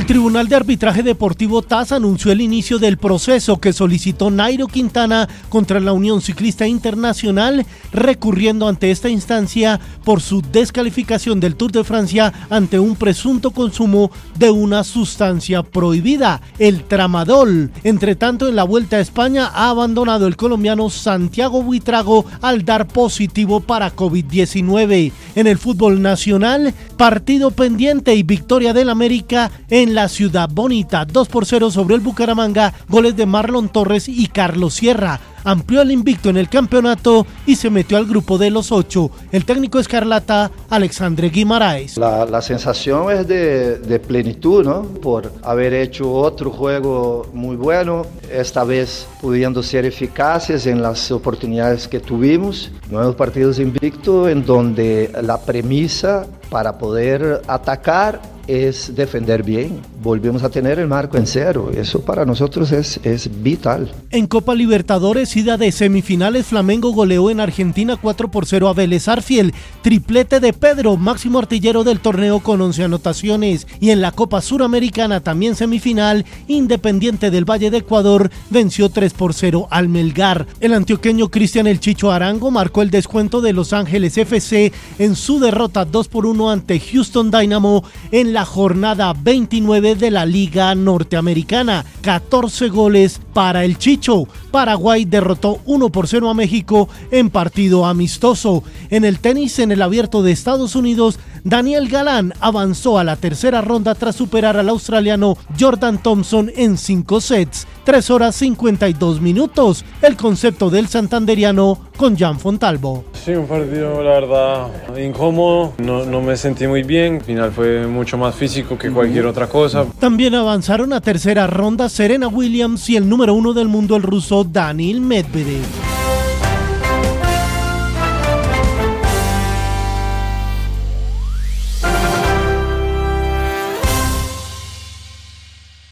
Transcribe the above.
El Tribunal de Arbitraje Deportivo TAS anunció el inicio del proceso que solicitó Nairo Quintana contra la Unión Ciclista Internacional, recurriendo ante esta instancia por su descalificación del Tour de Francia ante un presunto consumo de una sustancia prohibida, el tramadol. Entre tanto, en la Vuelta a España ha abandonado el colombiano Santiago Buitrago al dar positivo para COVID-19. En el fútbol nacional, partido pendiente y victoria del América en la ciudad bonita. 2 por 0 sobre el Bucaramanga, goles de Marlon Torres y Carlos Sierra amplió el invicto en el campeonato y se metió al grupo de los ocho. El técnico escarlata, Alexandre Guimaraes. La, sensación es de, de, plenitud, ¿no? Por haber hecho otro juego muy bueno, esta vez pudiendo ser eficaces en las oportunidades que tuvimos. Nuevos partidos invicto en donde la premisa para poder atacar es defender bien. Volvemos a tener el marco en cero. Eso para nosotros es, es vital. En Copa Libertadores, ida de semifinales, Flamengo goleó en Argentina 4 por 0 a Vélez Arfiel. Triplete de Pedro, máximo artillero del torneo con 11 anotaciones. Y en la Copa Suramericana, también semifinal, Independiente del Valle de Ecuador venció 3 por 0 al Melgar. El antioqueño Cristian El Chicho Arango marcó el descuento de Los Ángeles FC en su derrota 2 por 1 ante Houston Dynamo en la jornada 29 de la Liga Norteamericana. 14 goles para el Chicho. Paraguay derrotó 1 por 0 a México en partido amistoso. En el tenis en el abierto de Estados Unidos, Daniel Galán avanzó a la tercera ronda tras superar al australiano Jordan Thompson en 5 sets. 3 horas 52 minutos. El concepto del santanderiano con Jan Fontalvo. Sí, un partido, la verdad, incómodo. No, no me sentí muy bien. Al final fue mucho más físico que cualquier otra cosa. También avanzaron a tercera ronda Serena Williams y el número uno del mundo, el ruso Daniil Medvedev.